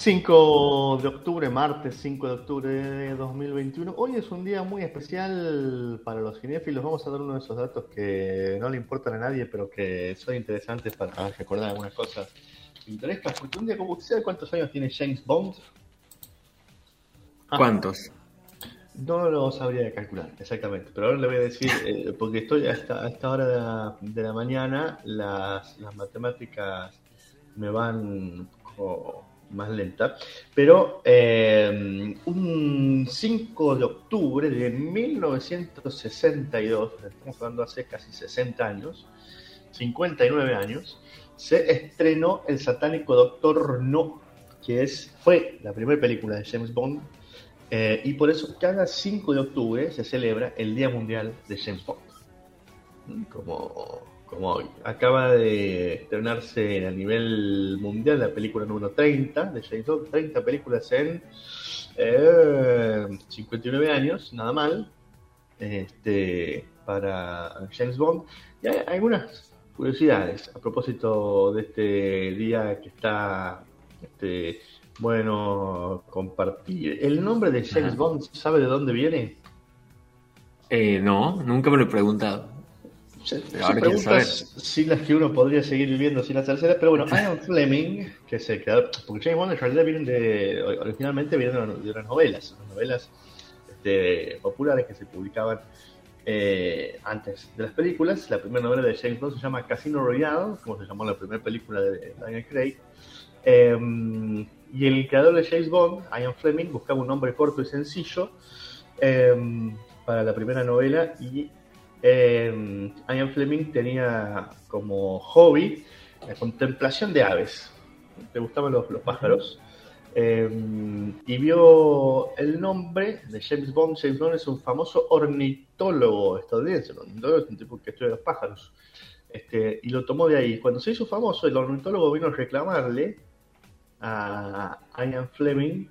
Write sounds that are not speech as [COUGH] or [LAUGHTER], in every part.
5 de octubre, martes 5 de octubre de 2021. Hoy es un día muy especial para los cinéfilos. Vamos a dar uno de esos datos que no le importan a nadie, pero que son interesantes para recordar algunas cosas pintorescas. Porque un día como usted sabe cuántos años tiene James Bond. Ah. ¿Cuántos? No lo sabría calcular exactamente, pero ahora le voy a decir, eh, porque estoy hasta a esta hora de la, de la mañana, las, las matemáticas me van como más lenta, pero eh, un 5 de octubre de 1962, estamos hablando hace casi 60 años, 59 años, se estrenó El satánico Doctor No, que es, fue la primera película de James Bond, eh, y por eso cada 5 de octubre se celebra el Día Mundial de James Bond. Como como hoy. Acaba de estrenarse a nivel mundial la película número 30 de James Bond, 30 películas en 59 eh, años, nada mal, este, para James Bond. Y hay algunas curiosidades a propósito de este día que está este, bueno compartir. ¿El nombre de James Bond sabe de dónde viene? Eh, no, nunca me lo he preguntado. Ahora preguntas sí las que uno podría seguir viviendo sin las terceras, pero bueno, Ian [LAUGHS] Fleming, que se quedó, porque James Bond en realidad vienen de, originalmente vienen de unas novelas, unas novelas este, populares que se publicaban eh, antes de las películas. La primera novela de James Bond se llama Casino Royale, como se llamó la primera película de Daniel Craig. Em, y el creador de James Bond, Ian Fleming, buscaba un nombre corto y sencillo em, para la primera novela y eh, Ian Fleming tenía como hobby la contemplación de aves. Le gustaban los, pájaros. Eh, y vio el nombre de James Bond. James Bond es un famoso ornitólogo estadounidense. ornitólogo es un tipo que estudia los pájaros. Este, y lo tomó de ahí. Cuando se hizo famoso, el ornitólogo vino a reclamarle a Ian Fleming,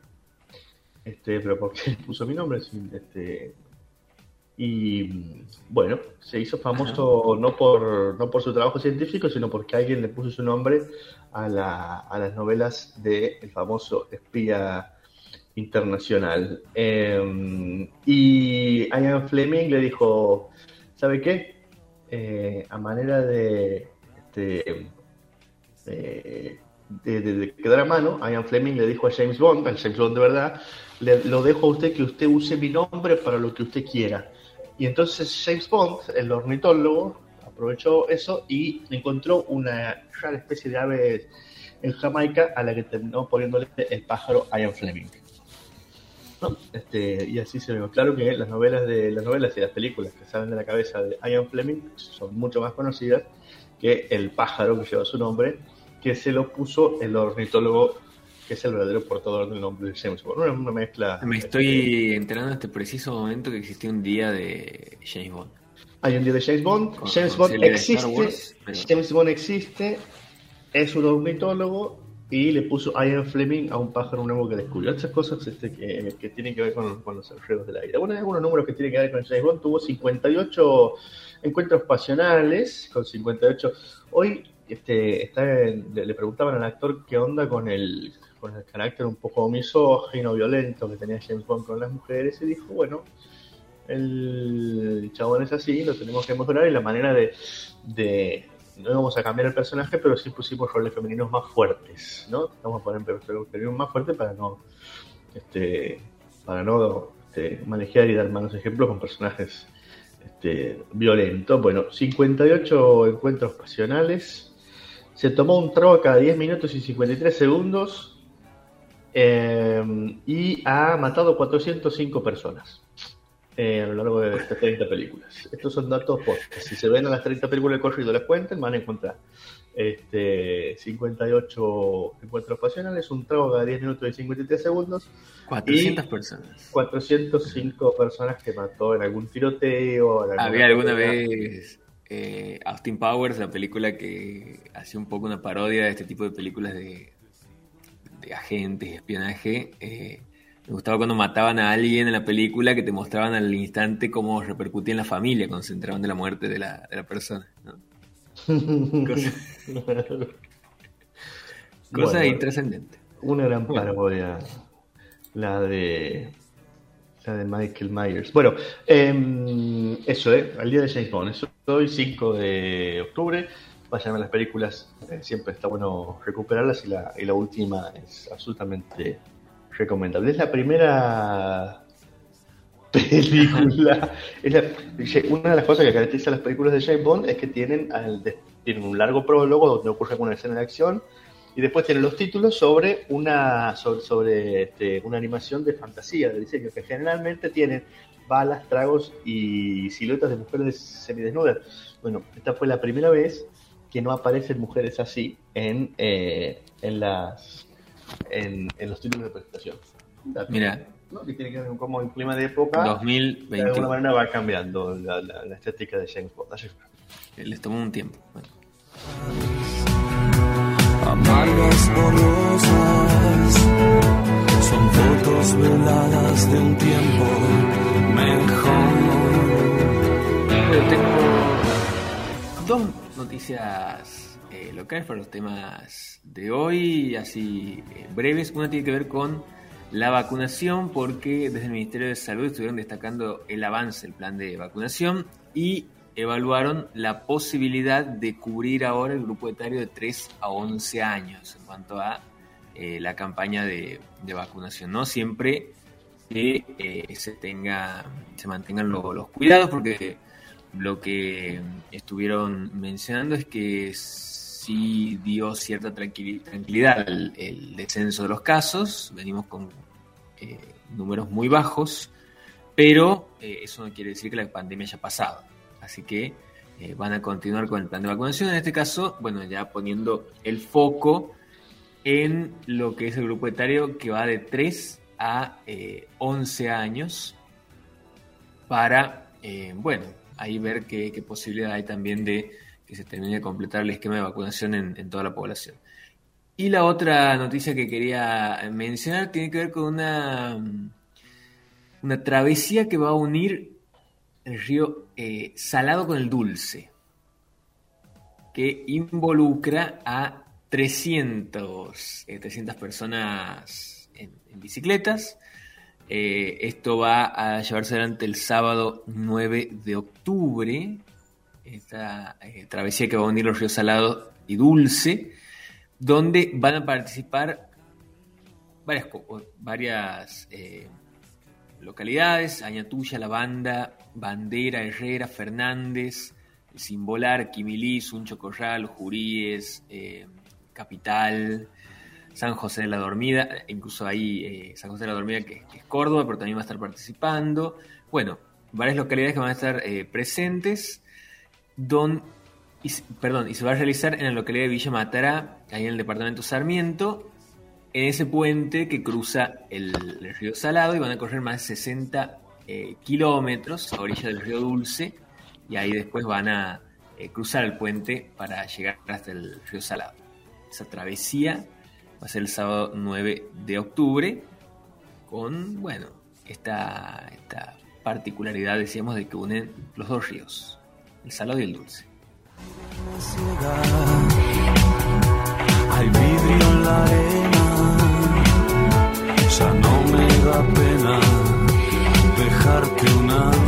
este, pero porque [LAUGHS] puso mi nombre, este, y bueno, se hizo famoso no por, no por su trabajo científico, sino porque alguien le puso su nombre a, la, a las novelas del el famoso espía internacional. Em, y Ian Fleming le dijo, ¿sabe qué? Eh, a manera de, este, de, de, quedar a mano, Ian Fleming le dijo a James Bond, al James Bond de verdad, le, lo dejo a usted que usted use mi nombre para lo que usted quiera. Y entonces James Bond, el ornitólogo, aprovechó eso y encontró una rara especie de ave en Jamaica a la que terminó poniéndole el pájaro Ian Fleming. Este, y así se ve claro que las novelas de las novelas y las películas que salen de la cabeza de Ian Fleming son mucho más conocidas que el pájaro que lleva su nombre, que se lo puso el ornitólogo que es el verdadero portador del nombre de James Bond. Una, mezcla. Me estoy enterando en este preciso momento que existía un día de James Bond. Hay un día de James Bond. James Bond existe. James Bond existe. Es un ornitólogo y le puso Ian Fleming a un pájaro nuevo que descubrió. Estas cosas este, que, que, tienen que ver con, los enredos del aire. Bueno, hay algunos números que tienen que ver con James Bond. Tuvo 58 encuentros pasionales con 58. Hoy este, está le preguntaban al actor qué onda con el, el carácter un poco misógino, violento que tenía James Bond con las mujeres, y dijo, bueno, el chabón es así, lo tenemos que mejorar y la manera de, no vamos a cambiar el personaje, pero sí pusimos roles femeninos más fuertes, ¿no? Vamos a poner femeninos más fuertes para no, este, para no este, manejar y dar malos ejemplos con personajes este, violentos. Bueno, 58 encuentros pasionales, se tomó un trago cada 10 minutos y 53 segundos eh, y ha matado 405 personas eh, a lo largo de estas 30 películas. Estos son datos porque si se ven a las 30 películas de corrido las cuentan, van a encontrar este, 58 encuentros pasionales, un trago cada 10 minutos y 53 segundos. 400 personas. 405 personas que mató en algún tiroteo. ¿Había alguna vez eh, Austin Powers, la película que hace un poco una parodia de este tipo de películas de, de agentes, espionaje. Eh, me gustaba cuando mataban a alguien en la película que te mostraban al instante cómo repercutía en la familia cuando se enteraban de la muerte de la, de la persona. [LAUGHS] Cosas, intrascendentes. Una gran parodia. La de. La de Michael Myers. Bueno, em, eso, ¿eh? Al día de James Bond. Eso hoy, 5 de octubre. Vayan a las películas. Eh, siempre está bueno recuperarlas. Y la, la última es absolutamente recomendable. Es la primera película. [LAUGHS] una de las cosas que caracteriza las películas de James Bond es que tienen, tienen un largo prólogo donde ocurre una escena de acción y después tienen los títulos sobre una sobre, este, una animación de fantasía, de diseño, que generalmente tienen balas, tragos y siluetas de mujeres semidesnudas. Bueno, esta fue la primera vez que no aparecen mujeres así en, eh, en las en, los títulos de presentación. Mira, que tiene que ver con el clima de época. 2020. De alguna manera va cambiando la, la, estética de James Bond. Les tomó un tiempo. Amargas borrosas noticias eh, locales para los temas de hoy, así eh, breves. Una tiene que ver con la vacunación porque desde el Ministerio de Salud estuvieron destacando el avance del plan de vacunación y evaluaron la posibilidad de cubrir ahora el grupo etario de 3 a 11 años en cuanto a eh, la campaña de, vacunación, ¿no? Siempre que eh, se tenga, se mantengan los cuidados, porque lo que estuvieron mencionando es que sí dio cierta tranquilidad el, descenso de los casos, venimos con eh, números muy bajos, pero eh, eso no quiere decir que la pandemia haya pasado. Así que eh, van a continuar con el plan de vacunación, en este caso, bueno, ya poniendo el foco en lo que es el grupo etario que va de 3 a 11 años para, bueno, ahí ver qué, posibilidad hay también de que se termine de completar el esquema de vacunación en, toda la población. Y la otra noticia que quería mencionar tiene que ver con una, una travesía que va a unir el río eh, Salado con el Dulce, que involucra a 300, 300 eh, personas en, bicicletas. Eh, esto va a llevarse adelante el sábado 9 de octubre. Esta eh, travesía que va a unir los ríos Salado y Dulce, donde van a participar varias, varias eh, localidades, Añatuya, La Banda, Bandera, Herrera, Fernández, Simbolar, Quimilí, Suncho Corral, Juríes, Capital, San José de la Dormida, incluso ahí San José de la Dormida que, es Córdoba, pero también va a estar participando. Bueno, varias localidades que van a estar presentes don, y, perdón, y se va a realizar en la localidad de Villa Matará, ahí en el departamento Sarmiento, en ese puente que cruza el, río Salado y van a correr más de 60 eh, kilómetros a orilla del río Dulce y ahí después van a eh, cruzar el puente para llegar hasta el río Salado. Esa travesía va a ser el sábado 9 de octubre con, bueno, esta, esta particularidad, decíamos, de que unen los dos ríos el salado y el dulce. Hay vidrio en la arena, dejarte un adiós.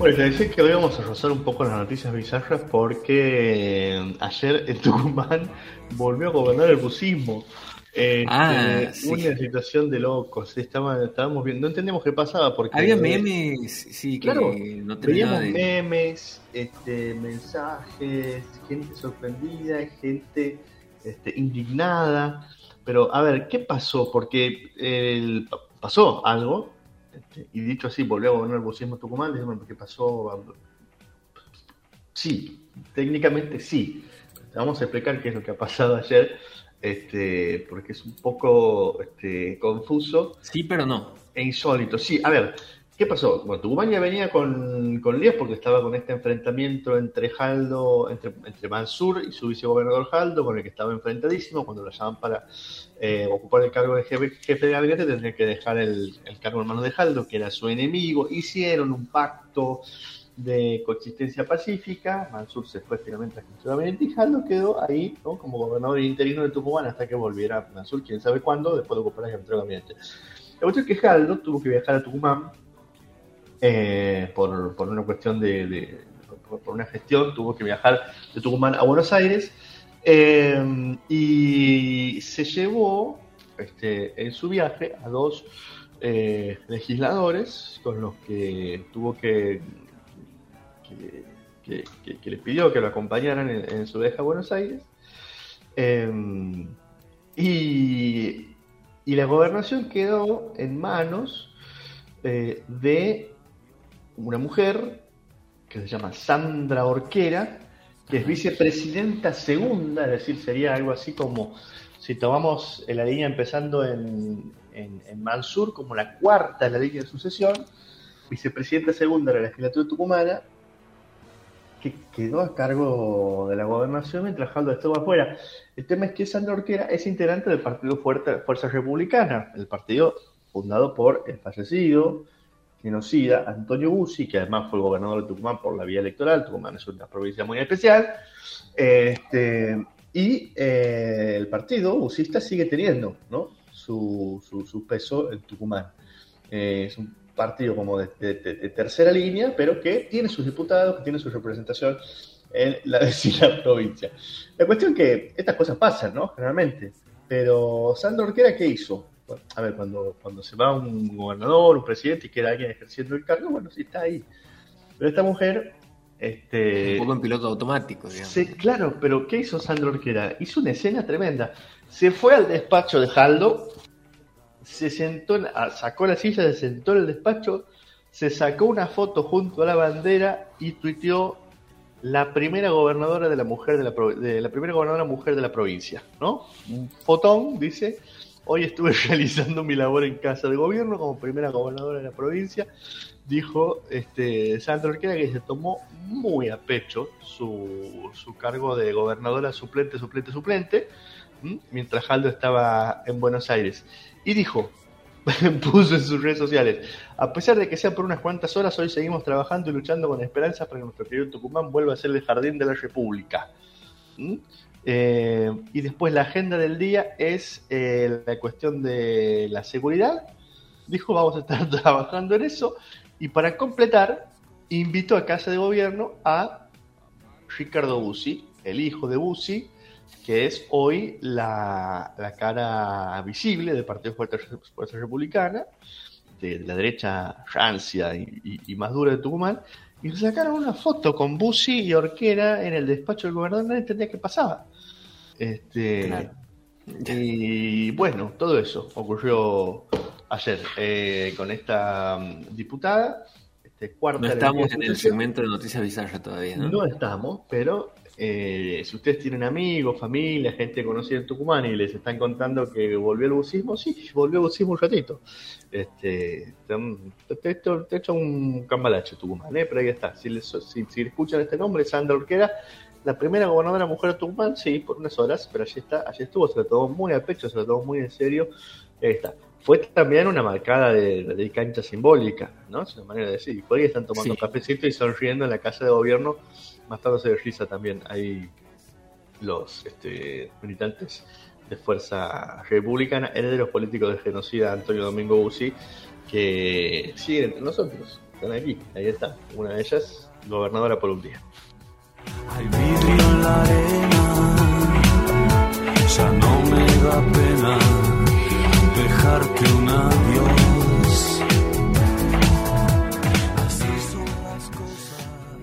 Bueno, te decía que hoy vamos a rozar un poco las noticias bizarras porque eh, ayer en Tucumán [LAUGHS] volvió a gobernar el bucismo. Este, ah, Una situación de locos. estábamos viendo, no entendemos qué pasaba porque había memes, sí, claro, no veíamos memes, este, mensajes, gente sorprendida, gente este, indignada. Pero a ver, ¿qué pasó? Porque el, pasó algo, este, y dicho así, volvió a gobernar el bucismo Tucumán, dijimos, ¿qué pasó? Sí, técnicamente sí. Vamos a explicar qué es lo que ha pasado ayer este, porque es un poco este, confuso. Sí, pero no. E insólito. Sí, a ver, ¿qué pasó? Bueno, Tucumán ya venía con, con líos porque estaba con este enfrentamiento entre Jaldo, entre, entre Mansur y su vicegobernador Jaldo, con el que estaba enfrentadísimo. Cuando lo llaman para eh, ocupar el cargo de jefe, de gabinete, tendría que dejar el, el cargo en manos de Jaldo, que era su enemigo. Hicieron un pacto de coexistencia pacífica. Mansur se fue finalmente a y Jaldo quedó ahí como gobernador interino de Tucumán hasta que volviera Mansur, quién sabe cuándo, después de ocupar el gabinete. La cuestión es que Jaldo tuvo que viajar a Tucumán eh, por, por, una cuestión de, por, una gestión, tuvo que viajar de Tucumán a Buenos Aires eh, y se llevó este, en su viaje a dos eh, legisladores con los que tuvo que que, les pidió que lo acompañaran en, su viaje a Buenos Aires. Em, y, la gobernación quedó en manos de una mujer que se llama Sandra Orquera, que es vicepresidenta segunda, es decir, sería algo así como si tomamos la línea empezando en, en, Mansur como la cuarta en la línea de sucesión, vicepresidenta segunda de la legislatura tucumana, que quedó a cargo de la gobernación mientras Jaldo estuvo afuera. El tema es que Sandra Orquera es integrante del Partido Fuerza Republicana, el partido fundado por el fallecido genocida Antonio Bussi, que además fue el gobernador de Tucumán por la vía electoral. Tucumán es una provincia muy especial. Este, y eh, el partido busista sigue teniendo ¿no? su, su, peso en Tucumán. Eh, es un partido como de, tercera línea, pero que tiene sus diputados, que tiene su representación en la [LAUGHS] vecina provincia. La cuestión es que estas cosas pasan, ¿no? Generalmente. Pero Sandro Orquera, ¿qué hizo? A ver, cuando, cuando se va un gobernador, un presidente y queda alguien ejerciendo el cargo, bueno, sí está ahí. Pero esta mujer este, un poco en piloto automático, digamos. Sí, claro, pero ¿qué hizo Sandro Orquera? Hizo una escena tremenda. Se fue al despacho de Jaldo, se sentó, sacó la silla, se sentó en el despacho, se sacó una foto junto a la bandera y tuiteó la primera gobernadora de la mujer de la, de la primera gobernadora mujer de la provincia, ¿no? Un fotón dice, hoy estuve [LAUGHS] realizando mi labor en casa de gobierno como primera gobernadora de la provincia, dijo este Sandra Orquera que se tomó muy a pecho su, cargo de gobernadora suplente, suplente, suplente, mientras Jaldo estaba en Buenos Aires y dijo, [LAUGHS] puso en sus redes sociales, a pesar de que sea por unas cuantas horas, hoy seguimos trabajando y luchando con esperanza para que nuestro querido Tucumán vuelva a ser el jardín de la República. ¿Mm? Eh, y después la agenda del día es eh, la cuestión de la seguridad. Dijo, vamos a estar [LAUGHS] trabajando en eso. Y para completar, invitó a Casa de Gobierno a Ricardo Bussi, el hijo de Bussi, que es hoy la, cara visible del Partido Fuerza, Fuerza Republicana, de, la derecha rancia y, más dura de Tucumán, y sacaron una foto con Bussi y Orquera en el despacho del gobernador, no entendía qué pasaba. Este, Y bueno, todo eso ocurrió ayer eh, con esta mm, diputada. Este, cuarta no estamos en el segmento de noticias bizarras todavía, ¿no? No estamos, pero eh, si ustedes tienen amigos, familia, gente conocida en Tucumán y les están contando que volvió el bucismo, sí, volvió el bucismo un ratito. Este, te, he hecho un cambalache Tucumán, ¿eh? pero ahí está. Si, les, si, escuchan este nombre, Sandra Orquera, la primera gobernadora mujer de Tucumán, sí, por unas horas, pero allí está, allí estuvo, se lo tomó muy a pecho, se lo tomó muy en serio. Ahí está. Fue también una marcada de, cancha simbólica, ¿no? Es una manera de decir. Por ahí están tomando un cafecito y sonriendo en la casa de gobierno más tarde se risa también. Hay los este, militantes de Fuerza Republicana, herederos políticos de genocida Antonio Domingo Bussi, que siguen entre nosotros. Están aquí, ahí está. Una de ellas, gobernadora por un día. Hay vidrio en la arena, ya no me da pena dejarte un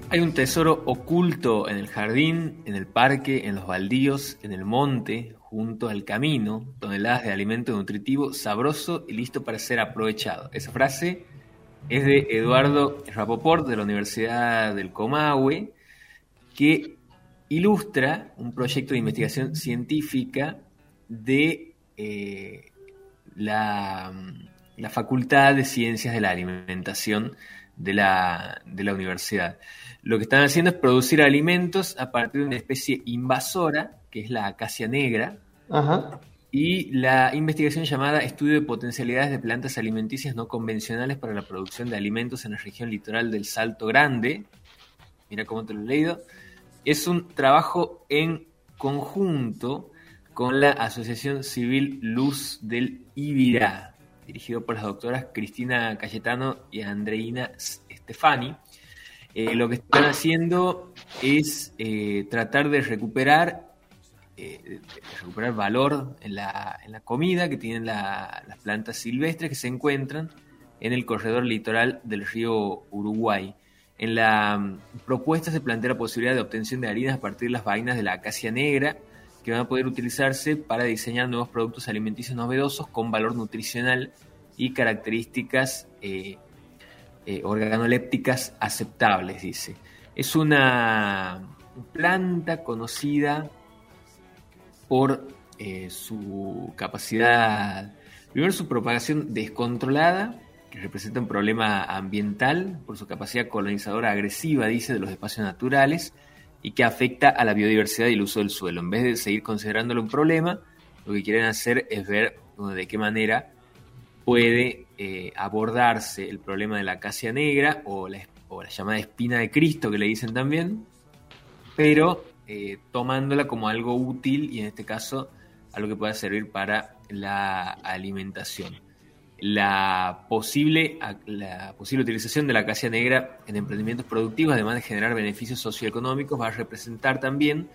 Hay un tesoro oculto en el jardín, en el parque, en los baldíos, en el monte, junto al camino, toneladas de alimento nutritivo, sabroso y listo para ser aprovechado. Esa frase es de Eduardo Rapoport de la Universidad del Comahue, que ilustra un proyecto de investigación científica de eh, la, la, Facultad de Ciencias de la Alimentación de la, de la universidad. Lo que están haciendo es producir alimentos a partir de una especie invasora, que es la acacia negra, y la investigación llamada Estudio de Potencialidades de Plantas Alimenticias No Convencionales para la Producción de Alimentos en la región litoral del Salto Grande, mira cómo te lo he leído, es un trabajo en conjunto con la Asociación Civil Luz del Ibirá, dirigido por las doctoras Cristina Cayetano y Andreina Stefani. Eh, lo que están haciendo es eh, tratar de recuperar eh, recuperar valor en la, en la, comida que tienen las plantas silvestres que se encuentran en el corredor litoral del río Uruguay. En la mm, propuesta se plantea la posibilidad de obtención de harinas a partir de las vainas de la acacia negra, que van a poder utilizarse para diseñar nuevos productos alimenticios novedosos con valor nutricional y características eh, eh, organolépticas aceptables, dice. Es una planta conocida por eh, su capacidad, primero su propagación descontrolada, que representa un problema ambiental por su capacidad colonizadora agresiva, dice, de los espacios naturales y que afecta a la biodiversidad y el uso del suelo. En vez de seguir considerándolo un problema, lo que quieren hacer es ver de qué manera puede eh, abordarse el problema de la acacia negra o la, o la llamada espina de Cristo que le dicen también, pero eh, tomándola como algo útil y en este caso algo que pueda servir para la alimentación. La posible, la posible utilización de la acacia negra en emprendimientos productivos, además de generar beneficios socioeconómicos, va a representar también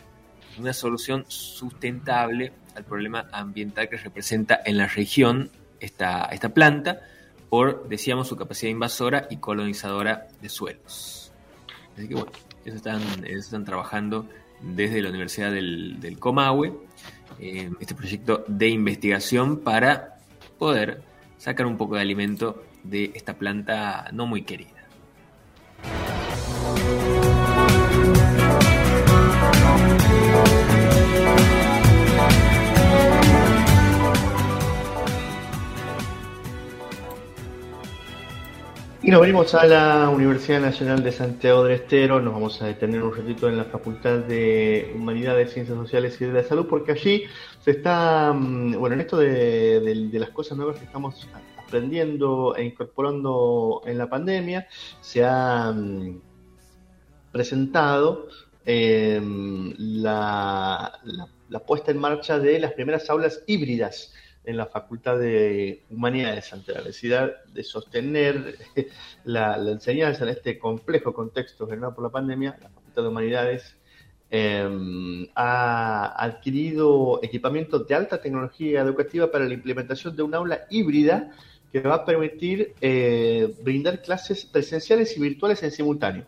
una solución sustentable al problema ambiental que representa en la región esta, esta planta por, decíamos, su capacidad invasora y colonizadora de suelos. Así que bueno, eso están, están trabajando desde la Universidad del, del Comahue, eh, este proyecto de investigación para poder sacar un poco de alimento de esta planta no muy querida. Y nos venimos a la Universidad Nacional de Santiago del Estero, nos vamos a detener un ratito en la Facultad de Humanidades, Ciencias Sociales y de la Salud, porque allí se está, mm, bueno, en esto de, las cosas nuevas que estamos aprendiendo e incorporando en la pandemia, se ha mm, presentado em, la puesta en marcha de las primeras aulas híbridas en la Facultad de Humanidades ante la necesidad de sostener [LAUGHS] la, enseñanza en este complejo contexto generado por la pandemia, la Facultad de Humanidades em, ha adquirido equipamiento de alta tecnología educativa para la implementación de un aula híbrida que va a permitir eh, brindar clases presenciales y virtuales en simultáneo.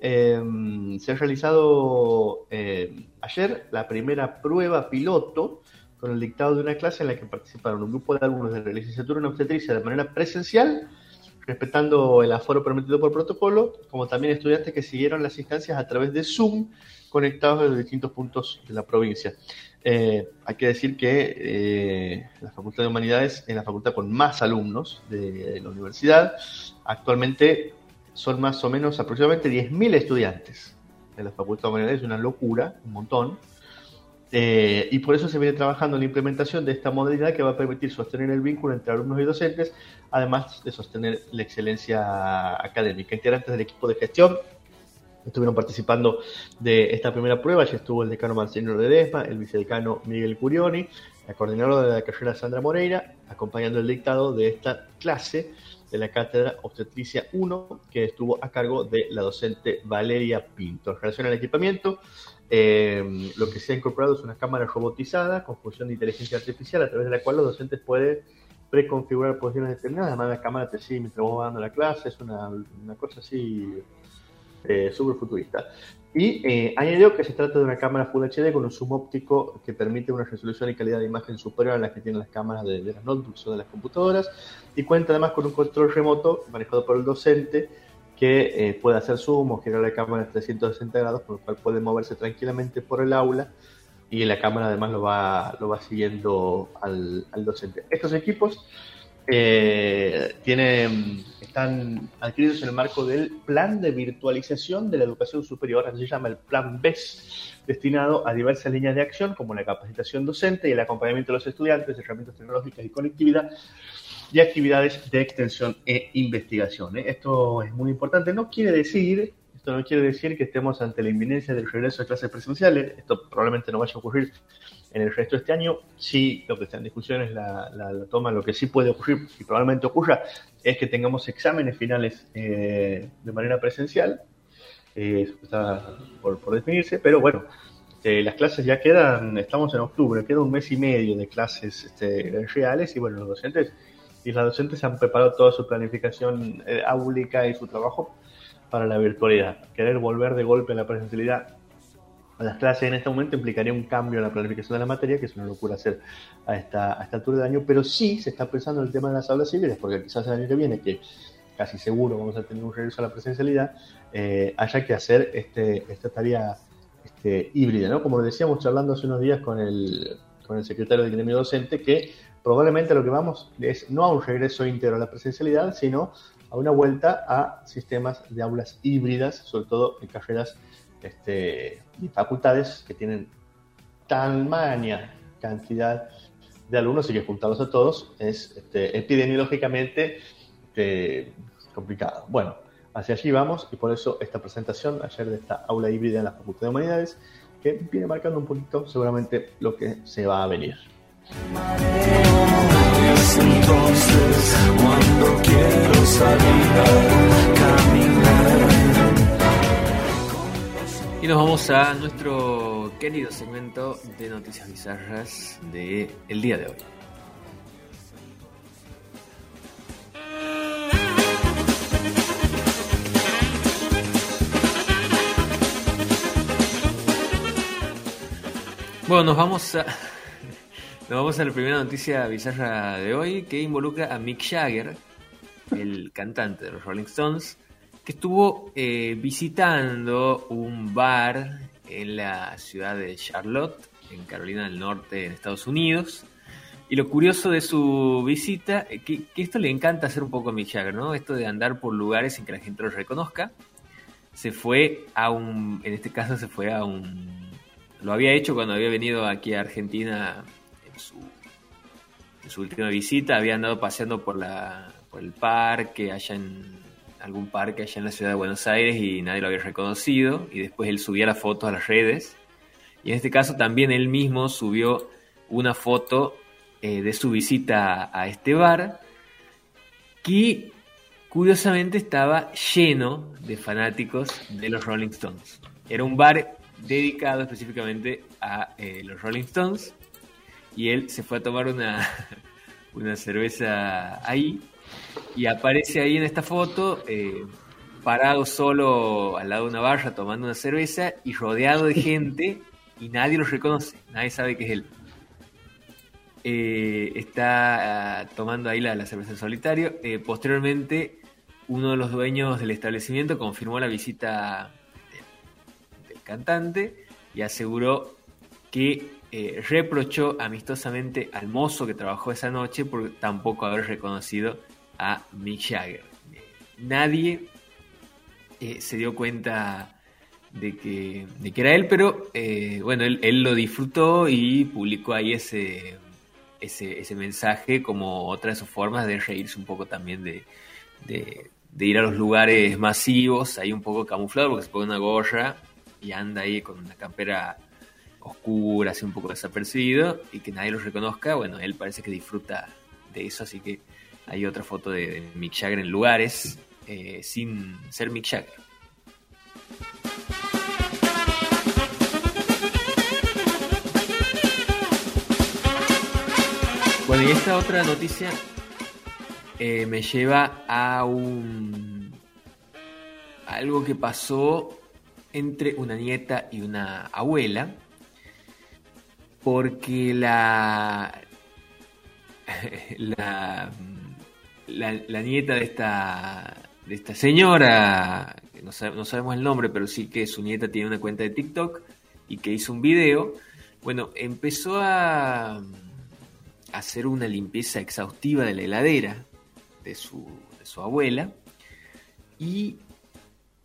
Em, se ha realizado eh, ayer la primera prueba piloto con el dictado de una clase en la que participaron un grupo de alumnos de la licenciatura en obstetricia de manera presencial, respetando el aforo permitido por protocolo, como también estudiantes que siguieron las instancias a través de Zoom, conectados desde distintos puntos de la provincia. Eh, hay que decir que eh, la Facultad de Humanidades es la facultad con más alumnos de, la universidad. Actualmente son más o menos aproximadamente 10.000 estudiantes de la Facultad de Humanidades, es una locura, un montón. Eh, y por eso se viene trabajando en la implementación de esta modalidad que va a permitir sostener el vínculo entre alumnos y docentes, además de sostener la excelencia académica. Integrantes del equipo de gestión estuvieron participando de esta primera prueba, ya estuvo el decano Marcelino Ledesma, el vicedecano Miguel Curioni, la coordinadora de la carrera Sandra Moreira, acompañando el dictado de esta clase de la cátedra Obstetricia 1, que estuvo a cargo de la docente Valeria Pinto. En relación al equipamiento, eh, lo que se ha incorporado es una cámara robotizada con función de inteligencia artificial a través de la cual los docentes pueden preconfigurar posiciones determinadas. Además, la cámara te sigue mientras vos vas dando la clase, es una, cosa así eh, súper futurista. Y eh, añadió que se trata de una cámara Full HD con un zoom óptico que permite una resolución y calidad de imagen superior a las que tienen las cámaras de, de las notebooks o de las computadoras. Y cuenta además con un control remoto manejado por el docente que eh, puede hacer zoom o girar la cámara a 360 grados, por lo cual puede moverse tranquilamente por el aula y la cámara además lo va, lo va siguiendo al, docente. Estos equipos eh, tienen, están adquiridos en el marco del plan de virtualización de la educación superior, así se llama el plan BES, destinado a diversas líneas de acción como la capacitación docente y el acompañamiento de los estudiantes, herramientas tecnológicas y conectividad y actividades de extensión e investigación. ¿eh? Esto es muy importante. No quiere decir, Esto no quiere decir que estemos ante la inminencia del regreso a clases presenciales. Esto probablemente no vaya a ocurrir en el resto de este año. Sí, lo que está en discusión es la, toma. Lo que sí puede ocurrir y probablemente ocurra es que tengamos exámenes finales eh, de manera presencial. Eh, eso está por, definirse, pero bueno, este, las clases ya quedan, estamos en octubre, queda un mes y medio de clases este, reales y bueno, los docentes y las docentes han preparado toda su planificación eh, áulica y su trabajo para la virtualidad. Querer volver de golpe a la presencialidad las clases en este momento implicaría un cambio en la planificación de la materia, que es una locura hacer a esta, a esta altura de año, pero sí se está pensando en el tema de las aulas civiles, porque quizás el año que viene, que casi seguro vamos a tener un regreso a la presencialidad, eh, haya que hacer este, esta tarea este, híbrida, ¿no? Como decíamos charlando hace unos días con el, con el secretario del gremio docente, que probablemente lo que vamos es no a un regreso íntegro a la presencialidad, sino a una vuelta a sistemas de aulas híbridas, sobre todo en carreras este, facultades que tienen tamaña cantidad de alumnos y que juntarlos a todos es este, epidemiológicamente este, complicado. Bueno, hacia allí vamos y por eso esta presentación ayer de esta aula híbrida en la Facultad de Humanidades que viene marcando un poquito seguramente lo que se va a venir Y nos vamos a nuestro querido segmento de noticias bizarras de el día de hoy. Bueno, nos vamos a [LAUGHS] nos vamos a la primera noticia bizarra de hoy que involucra a Mick Jagger, el cantante de los Rolling Stones, que estuvo eh, visitando un bar en la ciudad de Charlotte, en Carolina del Norte, en Estados Unidos. Y lo curioso de su visita, eh, que, que esto le encanta hacer un poco a Mick Jagger, ¿no? Esto de andar por lugares sin que la gente lo reconozca. Se fue a un, en este caso se fue a un, lo había hecho cuando había venido aquí a Argentina su, última visita, había andado paseando por, la, por el parque, allá en algún parque allá en la ciudad de Buenos Aires y nadie lo había reconocido y después él subía la foto a las redes y en este caso también él mismo subió una foto eh, de su visita a este bar que curiosamente estaba lleno de fanáticos de los Rolling Stones. Era un bar dedicado específicamente a eh, los Rolling Stones y él se fue a tomar una, [LAUGHS] una cerveza ahí y aparece ahí en esta foto eh, parado solo al lado de una barra tomando una cerveza y rodeado de gente y nadie lo reconoce, nadie sabe que es él. Eh, está ah, tomando ahí la, cerveza en solitario. Eh, posteriormente, uno de los dueños del establecimiento confirmó la visita del cantante y aseguró que eh, reprochó amistosamente al mozo que trabajó esa noche por tampoco haber reconocido a Mick Jagger. nadie eh, se dio cuenta de que, que era él, pero eh, bueno, él, lo disfrutó y publicó ahí ese, ese, mensaje como otra de sus formas de reírse un poco también de, de, de ir a los lugares masivos, ahí un poco camuflado porque se pone una gorra y anda ahí con una campera oscura, así un poco desapercibido y que nadie lo reconozca, bueno, él parece que disfruta de eso, así que hay otra foto de, Mick Jagger en lugares eh, sin ser Mick Jagger. Bueno, y esta otra noticia eh, me lleva a un algo que pasó entre una nieta y una abuela porque la, [LAUGHS] la, la, nieta de esta, de esta señora, no, no, sabemos el nombre, pero sí que su nieta tiene una cuenta de TikTok y que hizo un video, bueno, empezó a, a hacer una limpieza exhaustiva de la heladera de su, de su abuela y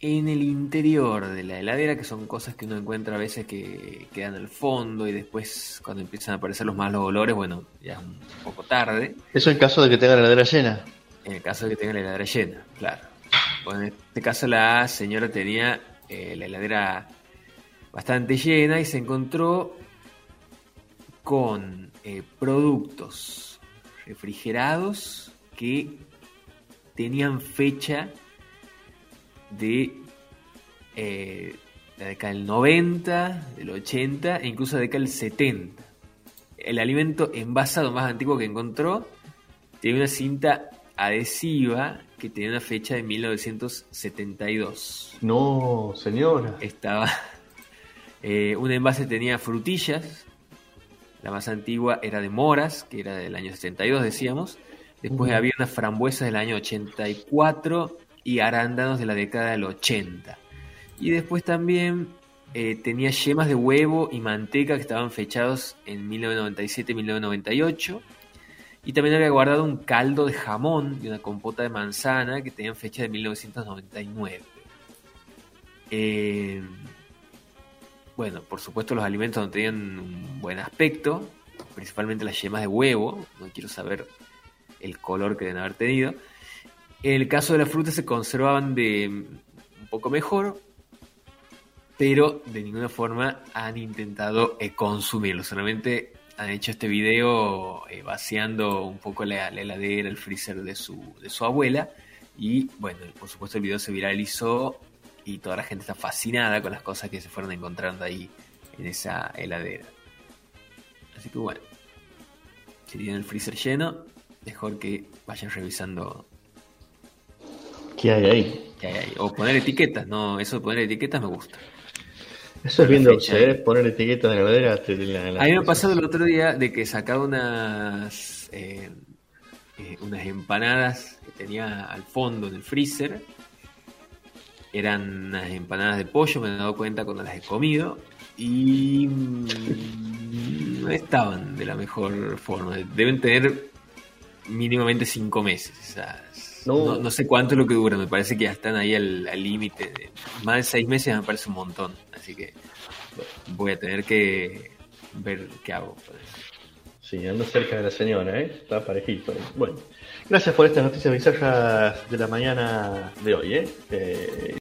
en el interior de la heladera, que son cosas que uno encuentra a veces que quedan al fondo y después cuando empiezan a aparecer los malos olores, bueno, ya es un poco tarde. Eso en caso de que tenga la heladera llena. En el caso de que tenga la heladera llena, claro. Bueno, en este caso la señora tenía eh, la heladera bastante llena y se encontró con eh, productos refrigerados que tenían fecha de eh, la década del 90, del 80 e incluso la década del 70. El alimento envasado más antiguo que encontró tiene una cinta adhesiva que tenía una fecha de 1972. No, señora. Estaba. [LAUGHS] Eh, un envase tenía frutillas. La más antigua era de moras, que era del año 72, decíamos. Después había unas frambuesas del año 84 y arándanos de la década del 80. Y después también eh, tenía yemas de huevo y manteca que estaban fechados en 1997 y 1998 y también había guardado un caldo de jamón y una compota de manzana que tenían fecha de 1999. Eh, bueno, por supuesto los alimentos no tenían un buen aspecto, principalmente las yemas de huevo, no quiero saber el color que deben haber tenido. En el caso de las frutas se conservaban de un poco mejor, pero de ninguna forma han intentado eh, consumirlo, solamente han hecho este video eh, vaciando un poco la, heladera, el freezer de su, de su abuela. Y bueno, por supuesto el video se viralizó y toda la gente está fascinada con las cosas que se fueron encontrando ahí en esa heladera. Así que bueno, si tienen el freezer lleno, mejor que vayan revisando qué hay ahí. ¿Qué hay ahí? O poner etiquetas, no, eso de poner etiquetas me gusta. Eso es viendo ¿eh? poner etiquetas de la heladera. a mí me ha pasado el otro día de que sacaba unas, eh, eh, unas empanadas que tenía al fondo en el freezer. Eran unas empanadas de pollo, me he dado cuenta cuando las he comido. Y no estaban de la mejor forma. Deben tener mínimamente cinco meses. No. No, sé cuánto es lo que dura, me parece que ya están ahí al límite. Más de seis meses me parece un montón. Así que voy a tener que ver qué hago. Sí, ando cerca de la señora, ¿eh? Está parejito. Bueno, gracias por estas noticias bizarras de la mañana de hoy, ¿eh? eh